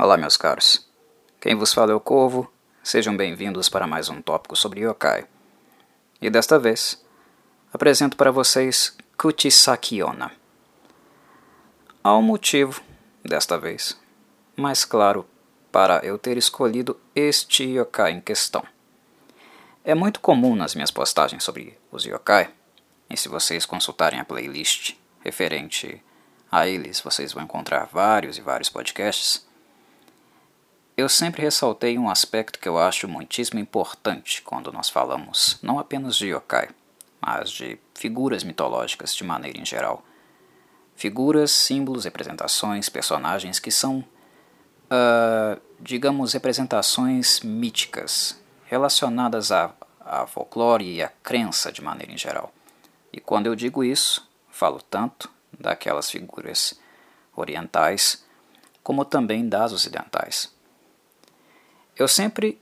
Olá, meus caros. Quem vos fala é o Corvo. Sejam bem-vindos para mais um tópico sobre yokai. E desta vez, apresento para vocês Kuchisakiona. Há um motivo, desta vez, mais claro para eu ter escolhido este yokai em questão. É muito comum nas minhas postagens sobre os yokai, e se vocês consultarem a playlist referente a eles, vocês vão encontrar vários e vários podcasts eu sempre ressaltei um aspecto que eu acho muitíssimo importante quando nós falamos não apenas de yokai, mas de figuras mitológicas de maneira em geral. Figuras, símbolos, representações, personagens que são, uh, digamos, representações míticas, relacionadas a, a folclore e a crença de maneira em geral. E quando eu digo isso, falo tanto daquelas figuras orientais como também das ocidentais. Eu sempre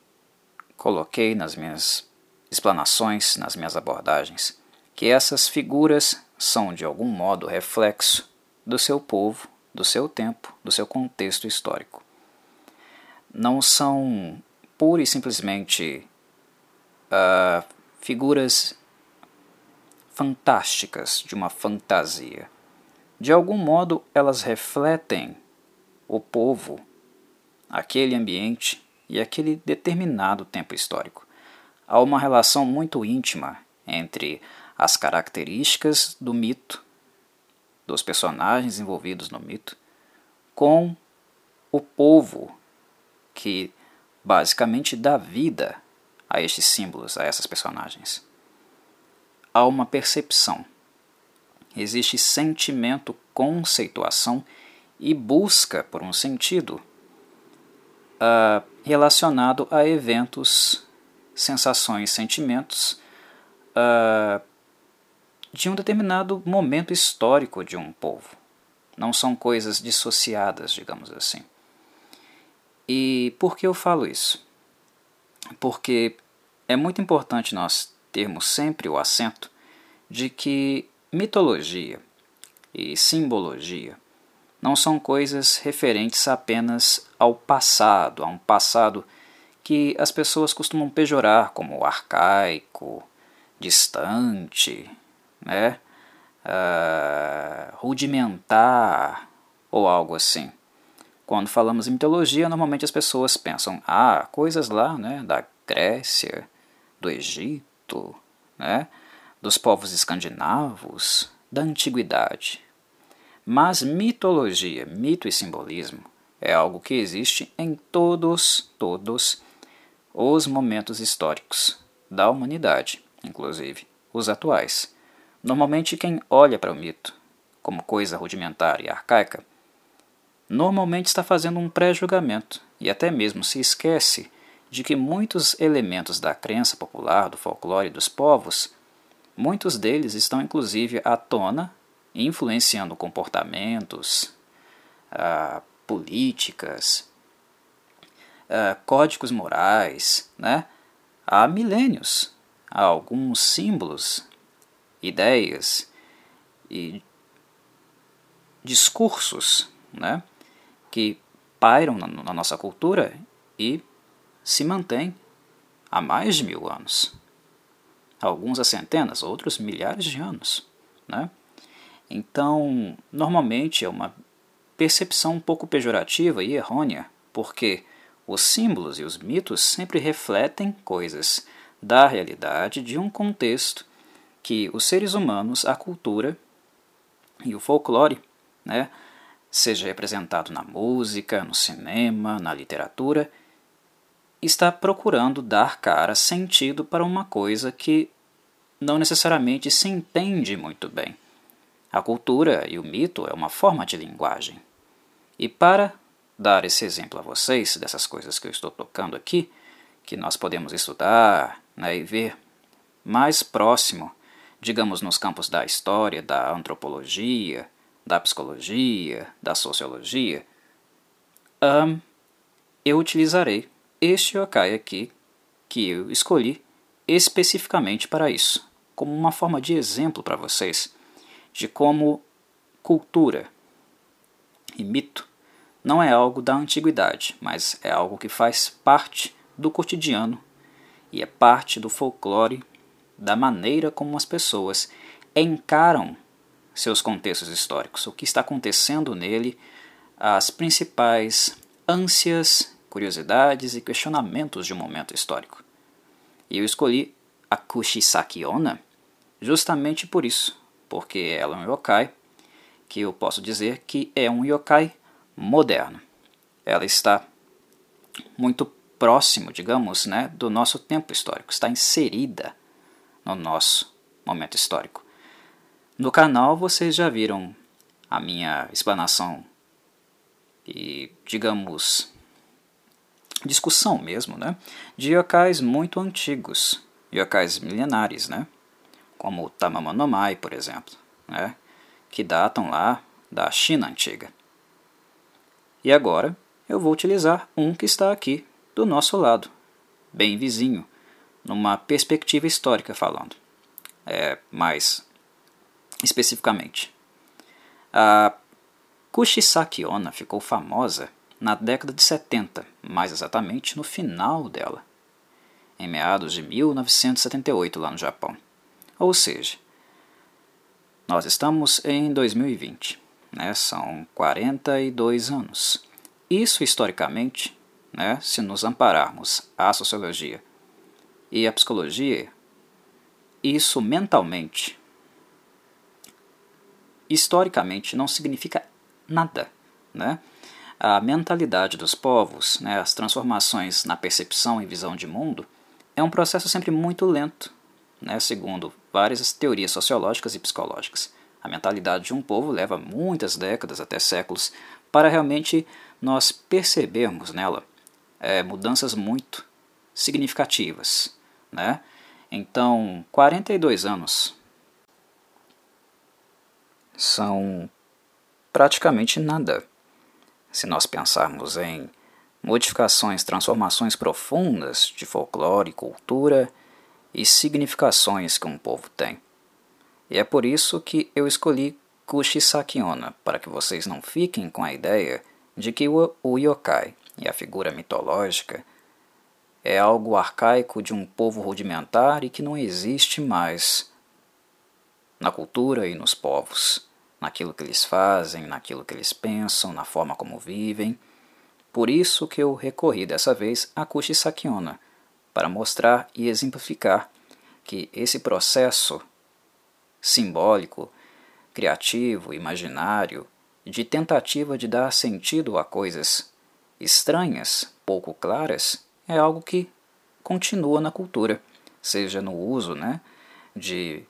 coloquei nas minhas explanações, nas minhas abordagens, que essas figuras são de algum modo reflexo do seu povo, do seu tempo, do seu contexto histórico. Não são pura e simplesmente uh, figuras fantásticas de uma fantasia. De algum modo, elas refletem o povo, aquele ambiente e aquele determinado tempo histórico. Há uma relação muito íntima entre as características do mito, dos personagens envolvidos no mito, com o povo que basicamente dá vida a estes símbolos, a essas personagens. Há uma percepção, existe sentimento, conceituação e busca por um sentido uh, relacionado a eventos, sensações, sentimentos uh, de um determinado momento histórico de um povo. Não são coisas dissociadas, digamos assim. E por que eu falo isso? Porque é muito importante nós termos sempre o acento de que mitologia e simbologia não são coisas referentes apenas ao passado, a um passado que as pessoas costumam pejorar como arcaico, distante, né? Uh, rudimentar ou algo assim. Quando falamos em mitologia, normalmente as pessoas pensam, ah, coisas lá, né, da Grécia, do Egito, né, dos povos escandinavos, da antiguidade. Mas mitologia, mito e simbolismo é algo que existe em todos, todos os momentos históricos da humanidade, inclusive os atuais. Normalmente quem olha para o mito como coisa rudimentar e arcaica, normalmente está fazendo um pré-julgamento e até mesmo se esquece de que muitos elementos da crença popular, do folclore dos povos, muitos deles estão inclusive à tona influenciando comportamentos, ah, políticas, ah, códigos morais, né? há milênios, há alguns símbolos, ideias e discursos né? que pairam na, na nossa cultura e se mantêm há mais de mil anos. Alguns há centenas, outros milhares de anos. Né? Então, normalmente é uma percepção um pouco pejorativa e errônea, porque os símbolos e os mitos sempre refletem coisas da realidade de um contexto que os seres humanos, a cultura e o folclore, né, seja representado na música, no cinema, na literatura, está procurando dar cara, sentido para uma coisa que não necessariamente se entende muito bem. A cultura e o mito é uma forma de linguagem. E para dar esse exemplo a vocês dessas coisas que eu estou tocando aqui, que nós podemos estudar né, e ver mais próximo, digamos, nos campos da história, da antropologia, da psicologia, da sociologia, um, eu utilizarei este yokai aqui que eu escolhi especificamente para isso, como uma forma de exemplo para vocês de como cultura e mito não é algo da antiguidade, mas é algo que faz parte do cotidiano e é parte do folclore, da maneira como as pessoas encaram seus contextos históricos, o que está acontecendo nele, as principais ânsias, curiosidades e questionamentos de um momento histórico. E eu escolhi a Kushisaki Onna justamente por isso, porque ela é um yokai que eu posso dizer que é um yokai moderno. Ela está muito próximo, digamos, né, do nosso tempo histórico, está inserida no nosso momento histórico. No canal vocês já viram a minha explanação e, digamos, discussão mesmo, né, de yokais muito antigos, yokais milenares, né, como o Tamamanomai, por exemplo, né, que datam lá da China antiga. E agora eu vou utilizar um que está aqui do nosso lado, bem vizinho, numa perspectiva histórica falando. É, mais especificamente. A Kushisaki Onna ficou famosa na década de 70, mais exatamente no final dela, em meados de 1978 lá no Japão. Ou seja, nós estamos em 2020 né, são 42 anos. Isso historicamente, né, se nos ampararmos à sociologia e à psicologia, isso mentalmente, historicamente, não significa nada. Né? A mentalidade dos povos, né, as transformações na percepção e visão de mundo, é um processo sempre muito lento, né, segundo várias teorias sociológicas e psicológicas. A mentalidade de um povo leva muitas décadas, até séculos, para realmente nós percebermos nela é, mudanças muito significativas. Né? Então, 42 anos são praticamente nada se nós pensarmos em modificações, transformações profundas de folclore, cultura e significações que um povo tem. E é por isso que eu escolhi Kushisaki Onna, para que vocês não fiquem com a ideia de que o, yokai e a figura mitológica é algo arcaico de um povo rudimentar e que não existe mais na cultura e nos povos, naquilo que eles fazem, naquilo que eles pensam, na forma como vivem. Por isso que eu recorri dessa vez a Kushisaki Onna, para mostrar e exemplificar que esse processo simbólico, criativo, imaginário, de tentativa de dar sentido a coisas estranhas, pouco claras, é algo que continua na cultura, seja no uso né, de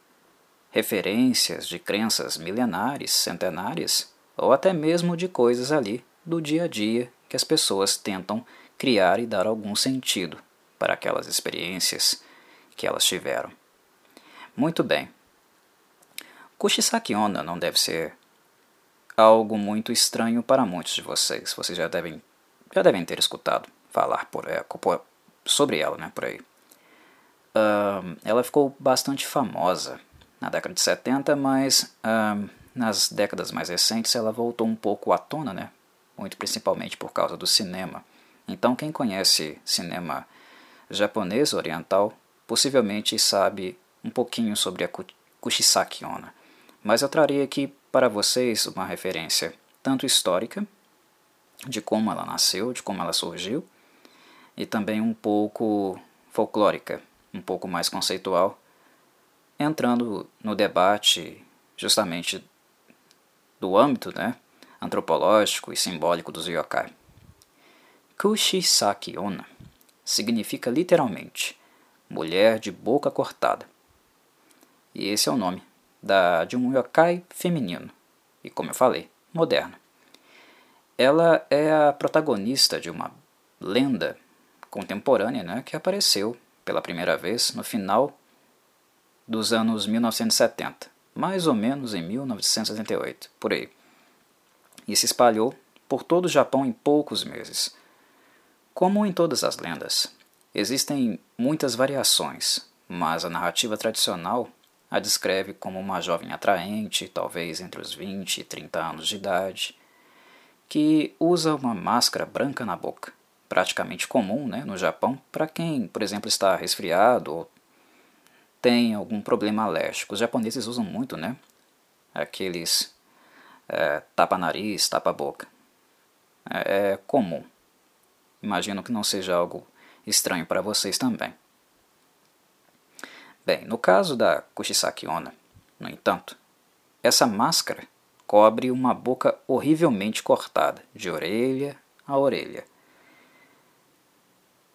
referências de crenças milenares, centenárias, ou até mesmo de coisas ali do dia a dia que as pessoas tentam criar e dar algum sentido para aquelas experiências que elas tiveram. Muito bem, Kushisaki Onna não deve ser algo muito estranho para muitos de vocês. Vocês já devem, já devem ter escutado falar por, é, por sobre ela, né, por aí. Uh, ela ficou bastante famosa na década de 70, mas uh, nas décadas mais recentes ela voltou um pouco à tona, né, muito principalmente por causa do cinema. Então quem conhece cinema japonês oriental possivelmente sabe um pouquinho sobre a Kushisaki Onna mas eu trarei aqui para vocês uma referência tanto histórica, de como ela nasceu, de como ela surgiu, e também um pouco folclórica, um pouco mais conceitual, entrando no debate justamente do âmbito né, antropológico e simbólico dos yokai. Kushisaki Onna significa literalmente mulher de boca cortada. E esse é o nome da, de um yokai feminino, e como eu falei, moderno. Ela é a protagonista de uma lenda contemporânea né, que apareceu pela primeira vez no final dos anos 1970, mais ou menos em 1978, por aí. E se espalhou por todo o Japão em poucos meses. Como em todas as lendas, existem muitas variações, mas a narrativa tradicional a descreve como uma jovem atraente, talvez entre os 20 e 30 anos de idade, que usa uma máscara branca na boca, praticamente comum né, no Japão para quem, por exemplo, está resfriado ou tem algum problema alérgico. Os japoneses usam muito, né? Aqueles é, tapa-nariz, tapa-boca. É, é comum. Imagino que não seja algo estranho para vocês também. Bem, no caso da Kushisaki Onna, no entanto, essa máscara cobre uma boca horrivelmente cortada, de orelha a orelha.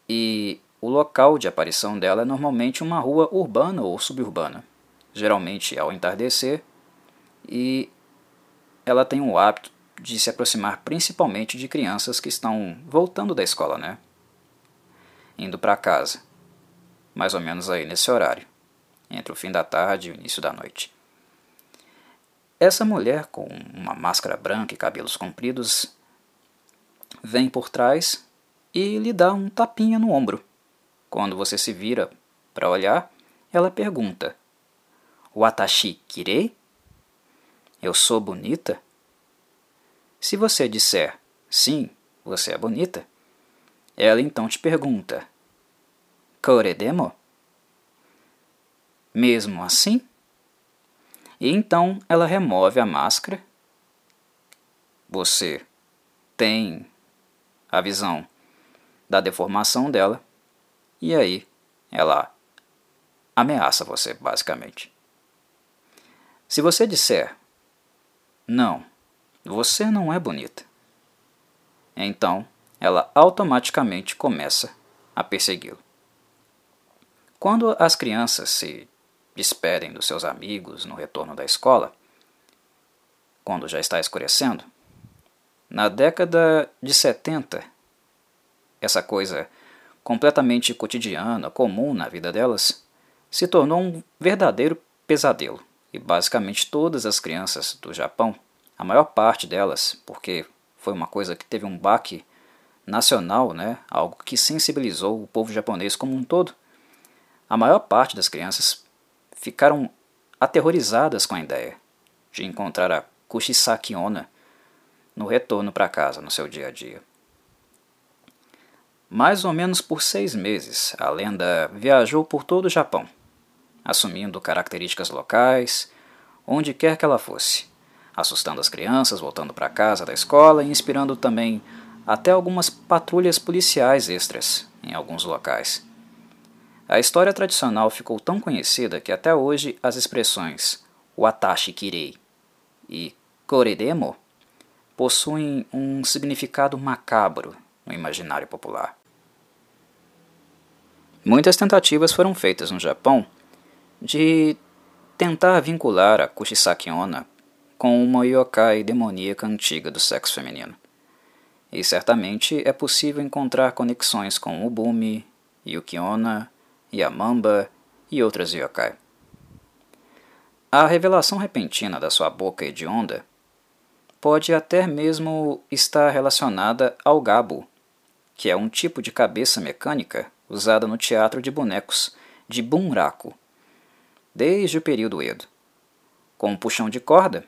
E o local de aparição dela é normalmente uma rua urbana ou suburbana, geralmente ao entardecer, e ela tem o hábito de se aproximar principalmente de crianças que estão voltando da escola, né? Indo para casa, mais ou menos aí nesse horário, entre o fim da tarde e o início da noite. Essa mulher com uma máscara branca e cabelos compridos vem por trás e lhe dá um tapinha no ombro. Quando você se vira para olhar, ela pergunta: Watashi kirei? Eu sou bonita? Se você disser sim, você é bonita, ela então te pergunta: Koredemo? Mesmo assim? E então ela remove a máscara. Você tem a visão da deformação dela. E aí ela ameaça você, basicamente. Se você disser não, você não é bonita. Então, ela automaticamente começa a persegui-lo. Quando as crianças se despedem dos seus amigos no retorno da escola, quando já está escurecendo, na década de 70, essa coisa completamente cotidiana, comum na vida delas, se tornou um verdadeiro pesadelo. E basicamente todas as crianças do Japão a maior parte delas, porque foi uma coisa que teve um baque nacional, né, algo que sensibilizou o povo japonês como um todo, a maior parte das crianças ficaram aterrorizadas com a ideia de encontrar a Kushisaki no retorno para casa no seu dia a dia. Mais ou menos por seis meses, a lenda viajou por todo o Japão, assumindo características locais, onde quer que ela fosse assustando as crianças voltando para casa da escola e inspirando também até algumas patrulhas policiais extras em alguns locais. A história tradicional ficou tão conhecida que até hoje as expressões Watashi Kirei e Koredemo possuem um significado macabro no imaginário popular. Muitas tentativas foram feitas no Japão de tentar vincular a Kushisaki Onna com uma yokai demoníaca antiga do sexo feminino. E certamente é possível encontrar conexões com Ubumi, Yukiona, Yamamba e outras yokai. A revelação repentina da sua boca hedionda pode até mesmo estar relacionada ao gabo, que é um tipo de cabeça mecânica usada no teatro de bonecos de bunraku, desde o período Edo. Com um puxão de corda,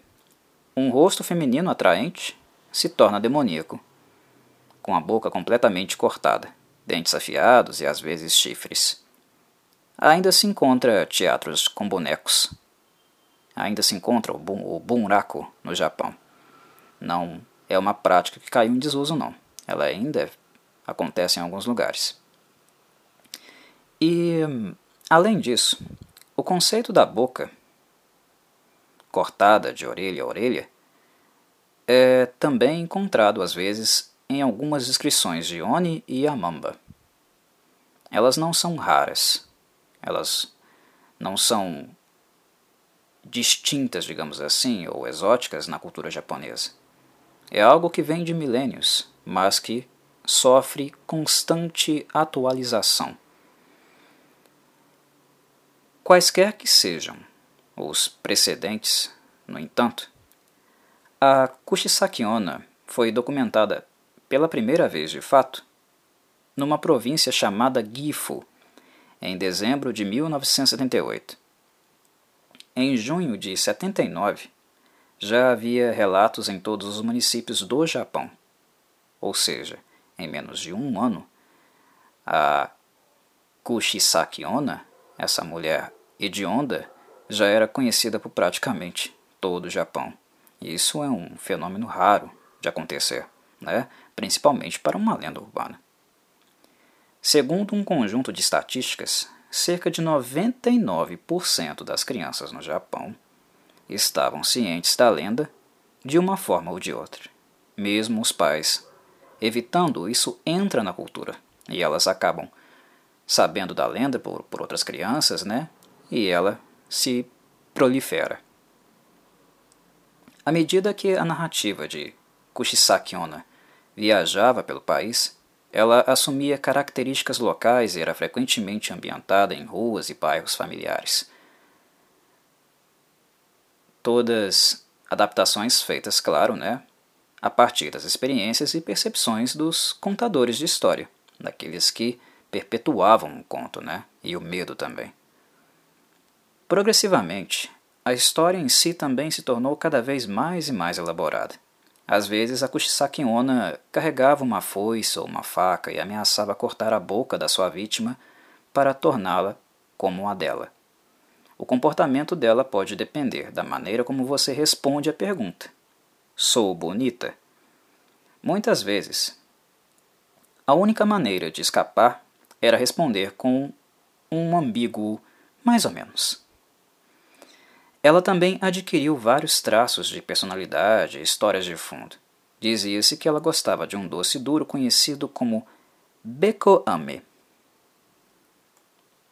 um rosto feminino atraente se torna demoníaco, com a boca completamente cortada, dentes afiados e às vezes chifres. Ainda se encontra teatros com bonecos. Ainda se encontra o, bun, o bunraku no Japão. Não é uma prática que caiu em desuso, não. Ela ainda acontece em alguns lugares. E, além disso, o conceito da boca cortada de orelha a orelha, é também encontrado às vezes em algumas descrições de Oni e Amamba. Elas não são raras, elas não são distintas, digamos assim, ou exóticas na cultura japonesa. É algo que vem de milênios, mas que sofre constante atualização. Quaisquer que sejam os precedentes, no entanto, a Kushisaki Onna foi documentada pela primeira vez de fato numa província chamada Gifu, em dezembro de 1978. Em junho de 79, já havia relatos em todos os municípios do Japão. Ou seja, em menos de um ano, a Kushisaki Onna, essa mulher hedionda, já era conhecida por praticamente todo o Japão. Isso é um fenômeno raro de acontecer, né? principalmente para uma lenda urbana. Segundo um conjunto de estatísticas, cerca de 99% das crianças no Japão estavam cientes da lenda de uma forma ou de outra. Mesmo os pais, evitando isso, entra na cultura e elas acabam sabendo da lenda por, por outras crianças, né? E ela se prolifera. À medida que a narrativa de Kushisaki Onna viajava pelo país, ela assumia características locais e era frequentemente ambientada em ruas e bairros familiares. Todas adaptações feitas, claro, né, a partir das experiências e percepções dos contadores de história, daqueles que perpetuavam o conto, né, e o medo também. Progressivamente, a história em si também se tornou cada vez mais e mais elaborada. Às vezes, a Kushisaki Onna carregava uma foice ou uma faca e ameaçava cortar a boca da sua vítima para torná-la como a dela. O comportamento dela pode depender da maneira como você responde à pergunta: Sou bonita? Muitas vezes, a única maneira de escapar era responder com um ambíguo mais ou menos. Ela também adquiriu vários traços de personalidade e histórias de fundo. Dizia-se que ela gostava de um doce duro conhecido como bekoame.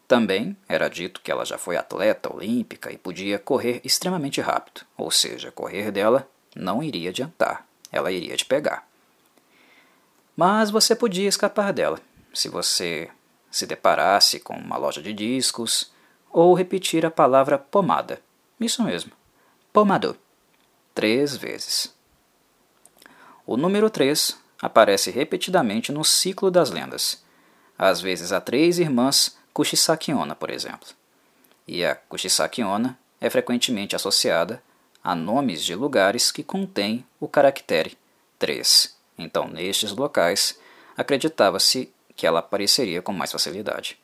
Também era dito que ela já foi atleta olímpica e podia correr extremamente rápido, ou seja, correr dela não iria adiantar, ela iria te pegar. Mas você podia escapar dela se você se deparasse com uma loja de discos ou repetir a palavra pomada isso mesmo. Pomador. Três vezes. O número 3 aparece repetidamente no ciclo das lendas. Às vezes há três irmãs Kushisakiona, por exemplo. E a Kushisakiona é frequentemente associada a nomes de lugares que contêm o caractere 3. Então, nestes locais, acreditava-se que ela apareceria com mais facilidade.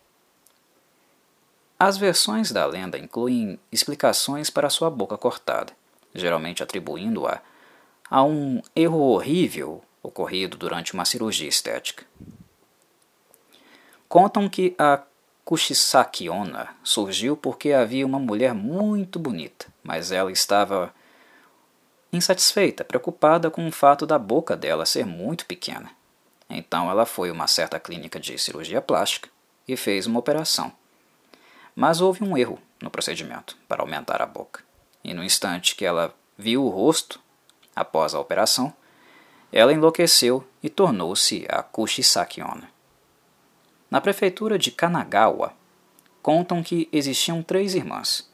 As versões da lenda incluem explicações para sua boca cortada, geralmente atribuindo-a a um erro horrível ocorrido durante uma cirurgia estética. Contam que a Kushisaki Onna surgiu porque havia uma mulher muito bonita, mas ela estava insatisfeita, preocupada com o fato da boca dela ser muito pequena. Então ela foi a uma certa clínica de cirurgia plástica e fez uma operação. Mas houve um erro no procedimento para aumentar a boca. E no instante que ela viu o rosto, após a operação, ela enlouqueceu e tornou-se a Kushisaki Onna. Na prefeitura de Kanagawa, contam que existiam três irmãs.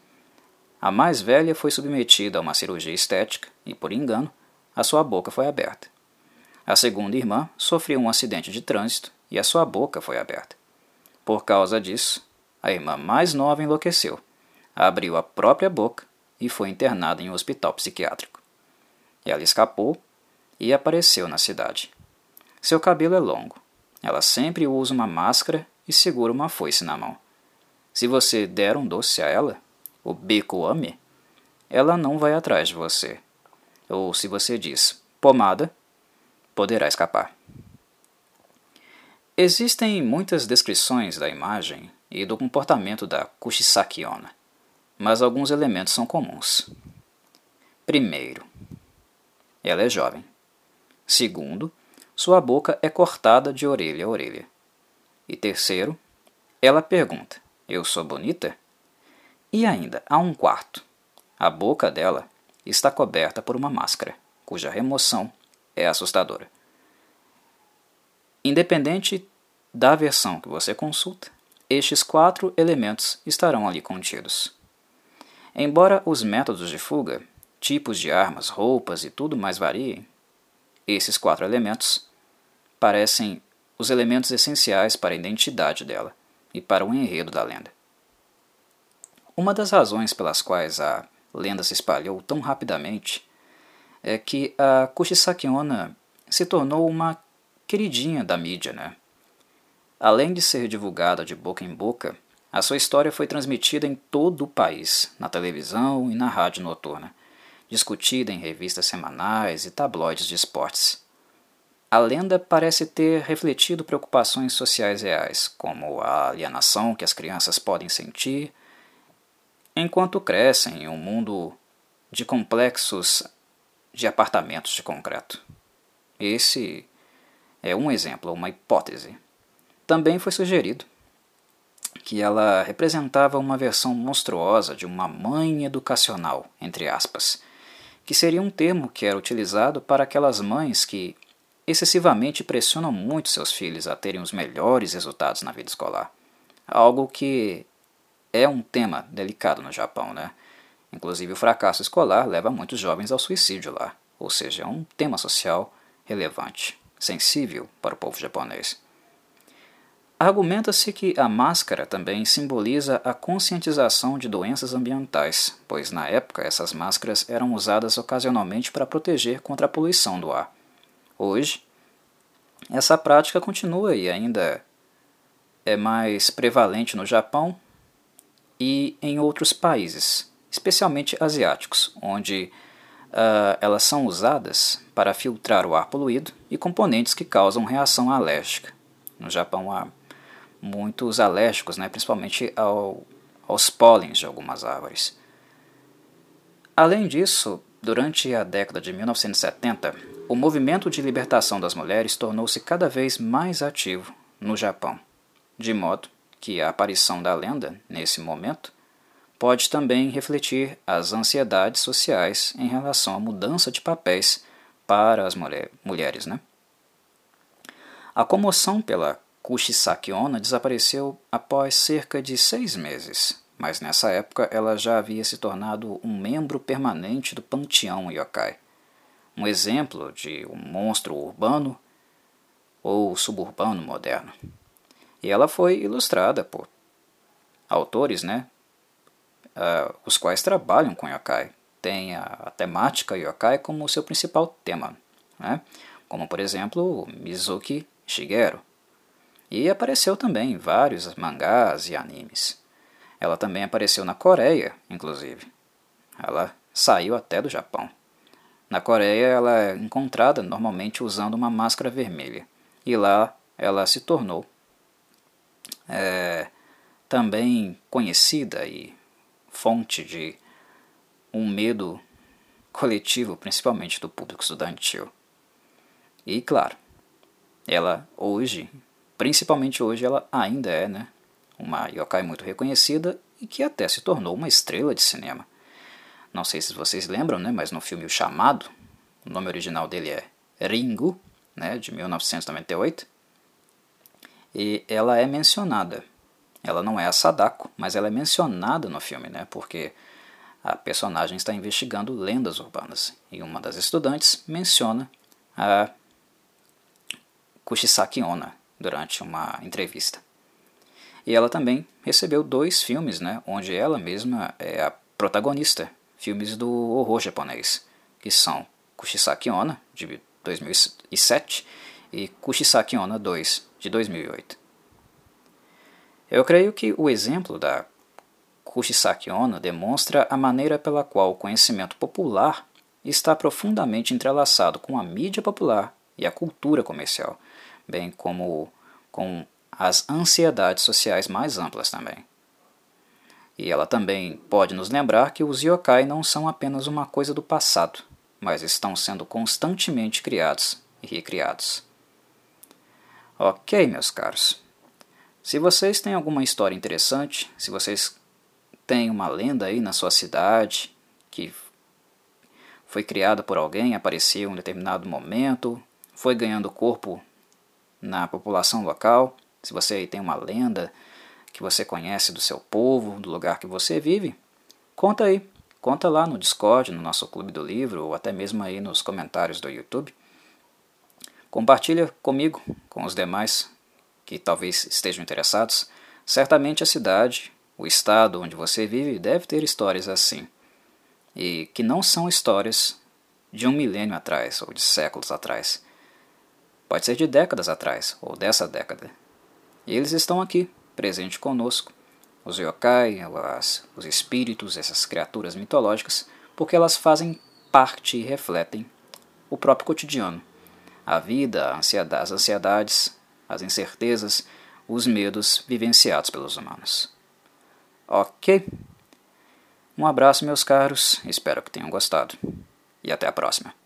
A mais velha foi submetida a uma cirurgia estética e, por engano, a sua boca foi aberta. A segunda irmã sofreu um acidente de trânsito e a sua boca foi aberta. Por causa disso, a irmã mais nova enlouqueceu, abriu a própria boca e foi internada em um hospital psiquiátrico. Ela escapou e apareceu na cidade. Seu cabelo é longo. Ela sempre usa uma máscara e segura uma foice na mão. Se você der um doce a ela, o bico ame, ela não vai atrás de você. Ou se você diz pomada, poderá escapar. Existem muitas descrições da imagem e do comportamento da Kushisaki Onna, mas alguns elementos são comuns. Primeiro, ela é jovem. Segundo, sua boca é cortada de orelha a orelha. E terceiro, ela pergunta: Eu sou bonita? E ainda há um quarto. A boca dela está coberta por uma máscara, cuja remoção é assustadora. Independente da versão que você consulta, estes quatro elementos estarão ali contidos. Embora os métodos de fuga, tipos de armas, roupas e tudo mais variem, esses quatro elementos parecem os elementos essenciais para a identidade dela e para o enredo da lenda. Uma das razões pelas quais a lenda se espalhou tão rapidamente é que a Kushisaki Onna se tornou uma queridinha da mídia, né? Além de ser divulgada de boca em boca, a sua história foi transmitida em todo o país, na televisão e na rádio noturna, discutida em revistas semanais e tabloides de esportes. A lenda parece ter refletido preocupações sociais reais, como a alienação que as crianças podem sentir enquanto crescem em um mundo de complexos de apartamentos de concreto. Esse é um exemplo, uma hipótese. Também foi sugerido que ela representava uma versão monstruosa de uma mãe educacional, entre aspas, que seria um termo que era utilizado para aquelas mães que excessivamente pressionam muito seus filhos a terem os melhores resultados na vida escolar. Algo que é um tema delicado no Japão, né? Inclusive o fracasso escolar leva muitos jovens ao suicídio lá, ou seja, é um tema social relevante, sensível para o povo japonês. Argumenta-se que a máscara também simboliza a conscientização de doenças ambientais, pois na época essas máscaras eram usadas ocasionalmente para proteger contra a poluição do ar. Hoje, essa prática continua e ainda é mais prevalente no Japão e em outros países, especialmente asiáticos, onde uh, elas são usadas para filtrar o ar poluído e componentes que causam reação alérgica. No Japão há muitos alérgicos, né, principalmente ao, aos pólens de algumas árvores. Além disso, durante a década de 1970, o movimento de libertação das mulheres tornou-se cada vez mais ativo no Japão, de modo que a aparição da lenda, nesse momento, pode também refletir as ansiedades sociais em relação à mudança de papéis para as mulher, mulheres. Né? A comoção pela Kushisaki Onna desapareceu após cerca de seis meses, mas nessa época ela já havia se tornado um membro permanente do panteão yokai, um exemplo de um monstro urbano ou suburbano moderno. E ela foi ilustrada por autores, né, uh, os quais trabalham com yokai. Tem a, a, temática yokai como seu principal tema, né, como por exemplo Mizuki Shigeru e apareceu também em vários mangás e animes. Ela também apareceu na Coreia, inclusive. Ela saiu até do Japão. Na Coreia, ela é encontrada normalmente usando uma máscara vermelha, e lá ela se tornou é, também conhecida e fonte de um medo coletivo, principalmente do público estudantil. E claro, ela hoje Principalmente hoje ela ainda é né, uma yokai muito reconhecida e que até se tornou uma estrela de cinema. Não sei se vocês lembram, né, mas no filme O Chamado, o nome original dele é Ringu, né, de 1998, e ela é mencionada. Ela não é a Sadako, mas ela é mencionada no filme, né, porque a personagem está investigando lendas urbanas e uma das estudantes menciona a Kushisaki Onna, durante uma entrevista. E ela também recebeu dois filmes, né, onde ela mesma é a protagonista, filmes do horror japonês, que são Kushisaki Onna, de 2007, e Kushisaki Onna 2, de 2008. Eu creio que o exemplo da Kushisaki Onna demonstra a maneira pela qual o conhecimento popular está profundamente entrelaçado com a mídia popular e a cultura comercial, bem como com as ansiedades sociais mais amplas também. E ela também pode nos lembrar que os yokai não são apenas uma coisa do passado, mas estão sendo constantemente criados e recriados. Ok, meus caros. Se vocês têm alguma história interessante, se vocês têm uma lenda aí na sua cidade que foi criada por alguém, apareceu em um determinado momento, foi ganhando corpo na população local, se você tem uma lenda que você conhece do seu povo, do lugar que você vive, conta aí. Conta lá no Discord, no nosso Clube do Livro, ou até mesmo aí nos comentários do YouTube. Compartilha comigo, com os demais que talvez estejam interessados. Certamente a cidade, o estado onde você vive deve ter histórias assim. E que não são histórias de um milênio atrás ou de séculos atrás. Pode ser de décadas atrás ou dessa década. E eles estão aqui, presente conosco. Os yokai, as, os espíritos, essas criaturas mitológicas, porque elas fazem parte e refletem o próprio cotidiano. A vida, as ansiedades, as incertezas, os medos vivenciados pelos humanos. Ok? Um abraço, meus caros, espero que tenham gostado. E até a próxima.